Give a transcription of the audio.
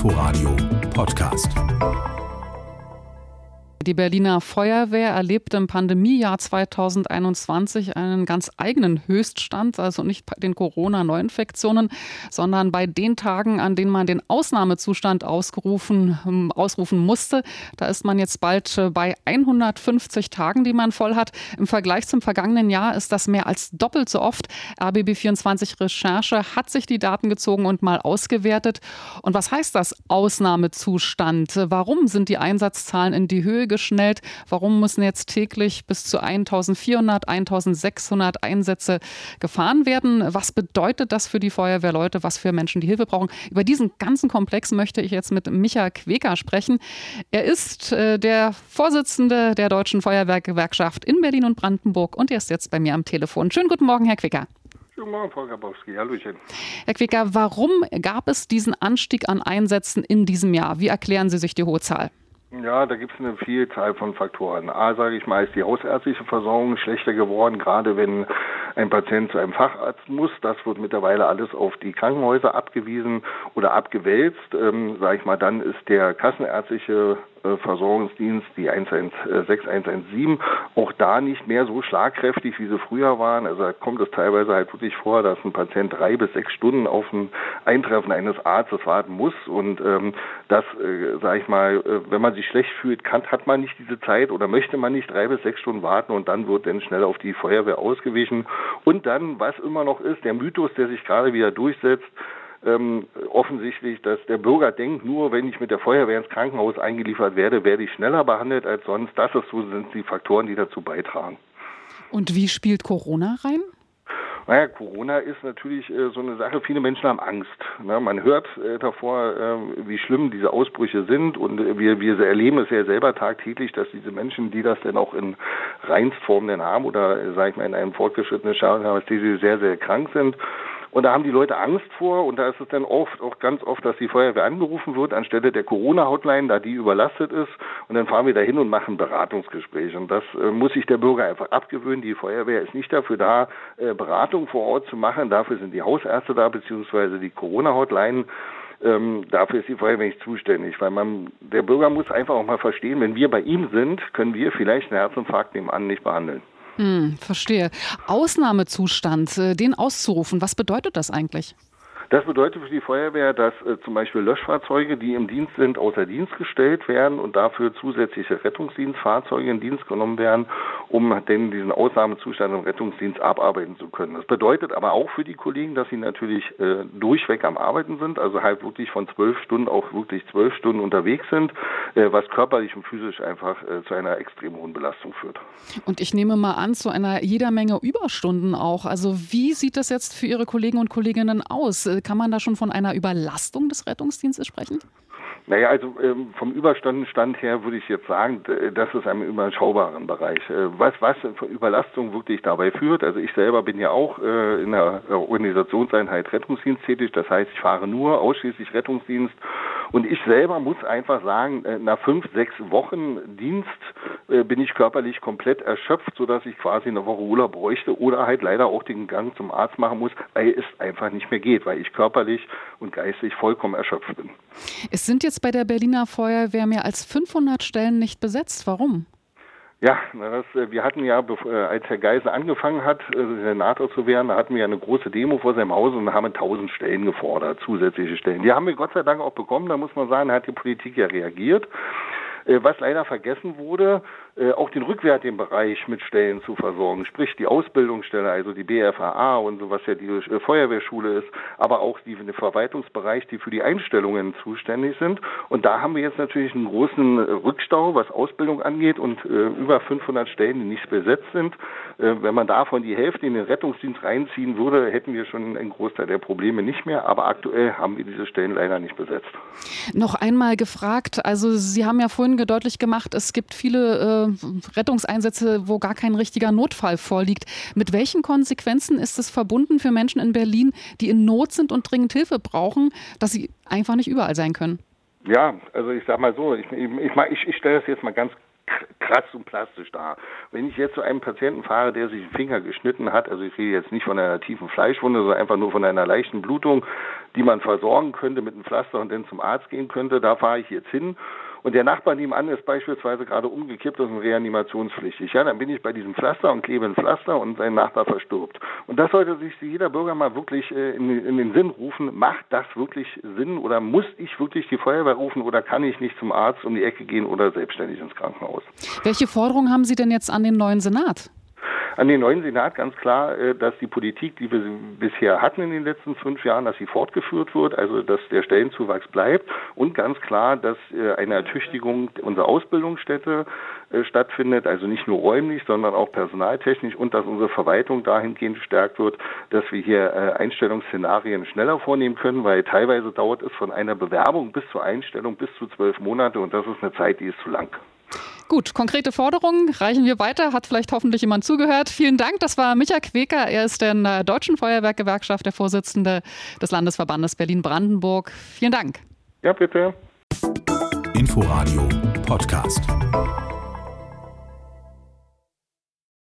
Inforadio Podcast. Die Berliner Feuerwehr erlebte im Pandemiejahr 2021 einen ganz eigenen Höchststand, also nicht bei den Corona-Neuinfektionen, sondern bei den Tagen, an denen man den Ausnahmezustand ausgerufen, ähm, ausrufen musste. Da ist man jetzt bald äh, bei 150 Tagen, die man voll hat. Im Vergleich zum vergangenen Jahr ist das mehr als doppelt so oft. RBB24 Recherche hat sich die Daten gezogen und mal ausgewertet. Und was heißt das Ausnahmezustand? Warum sind die Einsatzzahlen in die Höhe geschnellt. Warum müssen jetzt täglich bis zu 1400, 1600 Einsätze gefahren werden? Was bedeutet das für die Feuerwehrleute? Was für Menschen die Hilfe brauchen? Über diesen ganzen Komplex möchte ich jetzt mit Micha Queker sprechen. Er ist äh, der Vorsitzende der Deutschen Feuerwehrgewerkschaft in Berlin und Brandenburg und er ist jetzt bei mir am Telefon. Schönen guten Morgen, Herr Queker. Guten Morgen, Frau Grabowski. Hallöchen. Herr Quecker, warum gab es diesen Anstieg an Einsätzen in diesem Jahr? Wie erklären Sie sich die hohe Zahl? Ja, da gibt es eine Vielzahl von Faktoren. A, sage ich mal, ist die hausärztliche Versorgung schlechter geworden, gerade wenn ein Patient zu einem Facharzt muss. Das wird mittlerweile alles auf die Krankenhäuser abgewiesen oder abgewälzt. Ähm, sage ich mal, dann ist der kassenärztliche Versorgungsdienst, die 116117, auch da nicht mehr so schlagkräftig, wie sie früher waren. Also da kommt es teilweise halt wirklich vor, dass ein Patient drei bis sechs Stunden auf ein Eintreffen eines Arztes warten muss. Und ähm, das, äh, sage ich mal, äh, wenn man sich schlecht fühlt, kann, hat man nicht diese Zeit oder möchte man nicht drei bis sechs Stunden warten und dann wird dann schnell auf die Feuerwehr ausgewichen. Und dann, was immer noch ist, der Mythos, der sich gerade wieder durchsetzt, ähm, offensichtlich, dass der Bürger denkt, nur wenn ich mit der Feuerwehr ins Krankenhaus eingeliefert werde, werde ich schneller behandelt als sonst. Das ist so, sind die Faktoren, die dazu beitragen. Und wie spielt Corona rein? Naja, Corona ist natürlich äh, so eine Sache, viele Menschen haben Angst. Ne? Man hört äh, davor, äh, wie schlimm diese Ausbrüche sind und äh, wir, wir erleben es ja selber tagtäglich, dass diese Menschen, die das denn auch in Reinstform denn haben oder, äh, sage ich mal, in einem fortgeschrittenen Stadium haben, dass die sehr, sehr krank sind und da haben die Leute Angst vor und da ist es dann oft, auch ganz oft, dass die Feuerwehr angerufen wird anstelle der Corona-Hotline, da die überlastet ist. Und dann fahren wir da hin und machen Beratungsgespräche. Und das äh, muss sich der Bürger einfach abgewöhnen. Die Feuerwehr ist nicht dafür da, äh, Beratung vor Ort zu machen. Dafür sind die Hausärzte da, beziehungsweise die Corona-Hotline. Ähm, dafür ist die Feuerwehr nicht zuständig, weil man, der Bürger muss einfach auch mal verstehen, wenn wir bei ihm sind, können wir vielleicht einen Herzinfarkt nebenan nicht behandeln. Hm, verstehe. Ausnahmezustand, äh, den auszurufen, was bedeutet das eigentlich? Das bedeutet für die Feuerwehr, dass äh, zum Beispiel Löschfahrzeuge, die im Dienst sind, außer Dienst gestellt werden und dafür zusätzliche Rettungsdienstfahrzeuge in Dienst genommen werden, um denn diesen Ausnahmezustand im Rettungsdienst abarbeiten zu können. Das bedeutet aber auch für die Kollegen, dass sie natürlich äh, durchweg am Arbeiten sind, also halt wirklich von zwölf Stunden auch wirklich zwölf Stunden unterwegs sind, äh, was körperlich und physisch einfach äh, zu einer extrem hohen Belastung führt. Und ich nehme mal an, zu einer jeder Menge Überstunden auch. Also wie sieht das jetzt für Ihre Kollegen und Kolleginnen aus? Kann man da schon von einer Überlastung des Rettungsdienstes sprechen? Naja, also ähm, vom Überstandenstand her würde ich jetzt sagen, das ist ein überschaubaren Bereich. Äh, was, was Überlastung wirklich dabei führt, also ich selber bin ja auch äh, in der Organisationseinheit Rettungsdienst tätig, das heißt, ich fahre nur ausschließlich Rettungsdienst und ich selber muss einfach sagen, äh, nach fünf, sechs Wochen Dienst äh, bin ich körperlich komplett erschöpft, sodass ich quasi eine Woche Urlaub bräuchte oder halt leider auch den Gang zum Arzt machen muss, weil es einfach nicht mehr geht, weil ich körperlich und geistig vollkommen erschöpft bin. Es sind jetzt bei der Berliner Feuerwehr mehr als 500 Stellen nicht besetzt. Warum? Ja, das, äh, wir hatten ja, als Herr Geisel angefangen hat, Senator zu werden, da hatten wir eine große Demo vor seinem Haus und haben tausend Stellen gefordert, zusätzliche Stellen. Die haben wir Gott sei Dank auch bekommen, da muss man sagen, hat die Politik ja reagiert. Äh, was leider vergessen wurde, äh, auch den rückwärtigen Bereich mit Stellen zu versorgen, sprich die Ausbildungsstelle, also die BFAA und so, was ja die äh, Feuerwehrschule ist, aber auch die, den Verwaltungsbereich, die für die Einstellungen zuständig sind. Und da haben wir jetzt natürlich einen großen Rückstau, was Ausbildung angeht und äh, über 500 Stellen, die nicht besetzt sind. Äh, wenn man davon die Hälfte in den Rettungsdienst reinziehen würde, hätten wir schon einen Großteil der Probleme nicht mehr. Aber aktuell haben wir diese Stellen leider nicht besetzt. Noch einmal gefragt, also Sie haben ja vorhin deutlich gemacht, es gibt viele äh, Rettungseinsätze, wo gar kein richtiger Notfall vorliegt. Mit welchen Konsequenzen ist es verbunden für Menschen in Berlin, die in Not sind und dringend Hilfe brauchen, dass sie einfach nicht überall sein können? Ja, also ich sage mal so, ich, ich, ich, ich stelle das jetzt mal ganz krass und plastisch da. Wenn ich jetzt zu einem Patienten fahre, der sich den Finger geschnitten hat, also ich rede jetzt nicht von einer tiefen Fleischwunde, sondern einfach nur von einer leichten Blutung, die man versorgen könnte mit einem Pflaster und dann zum Arzt gehen könnte, da fahre ich jetzt hin und der Nachbar nebenan ist beispielsweise gerade umgekippt und reanimationspflichtig. Ja, dann bin ich bei diesem Pflaster und klebe ein Pflaster und sein Nachbar verstirbt. Und das sollte sich jeder Bürger mal wirklich äh, in, in den Sinn rufen. Macht das wirklich Sinn oder muss ich wirklich die Feuerwehr rufen oder kann ich nicht zum Arzt um die Ecke gehen oder selbstständig ins Krankenhaus? Welche Forderungen haben Sie denn jetzt an den neuen Senat? An den neuen Senat ganz klar, äh, dass die Politik, die wir bisher hatten in den letzten fünf Jahren, dass sie fortgeführt wird, also dass der Stellenzuwachs bleibt und ganz klar, dass äh, eine Ertüchtigung unserer Ausbildungsstätte äh, stattfindet, also nicht nur räumlich, sondern auch personaltechnisch und dass unsere Verwaltung dahingehend gestärkt wird, dass wir hier Einstellungsszenarien schneller vornehmen können, weil teilweise dauert es von einer Bewerbung bis zur Einstellung bis zu zwölf Monate und das ist eine Zeit, die ist zu lang. Gut, konkrete Forderungen reichen wir weiter. Hat vielleicht hoffentlich jemand zugehört. Vielen Dank. Das war Micha Queker. Er ist der Deutschen Feuerwehrgewerkschaft der Vorsitzende des Landesverbandes Berlin-Brandenburg. Vielen Dank. Ja, bitte. Inforadio Podcast.